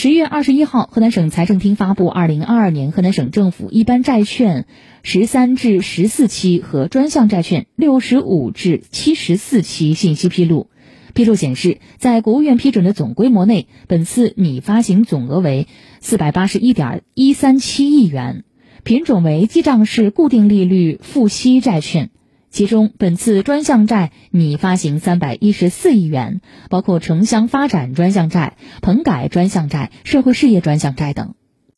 十月二十一号，河南省财政厅发布二零二二年河南省政府一般债券十三至十四期和专项债券六十五至七十四期信息披露。披露显示，在国务院批准的总规模内，本次拟发行总额为四百八十一点一三七亿元，品种为记账式固定利率付息债券。其中，本次专项债拟发行三百一十四亿元，包括城乡发展专项债、棚改专项债、社会事业专项债等。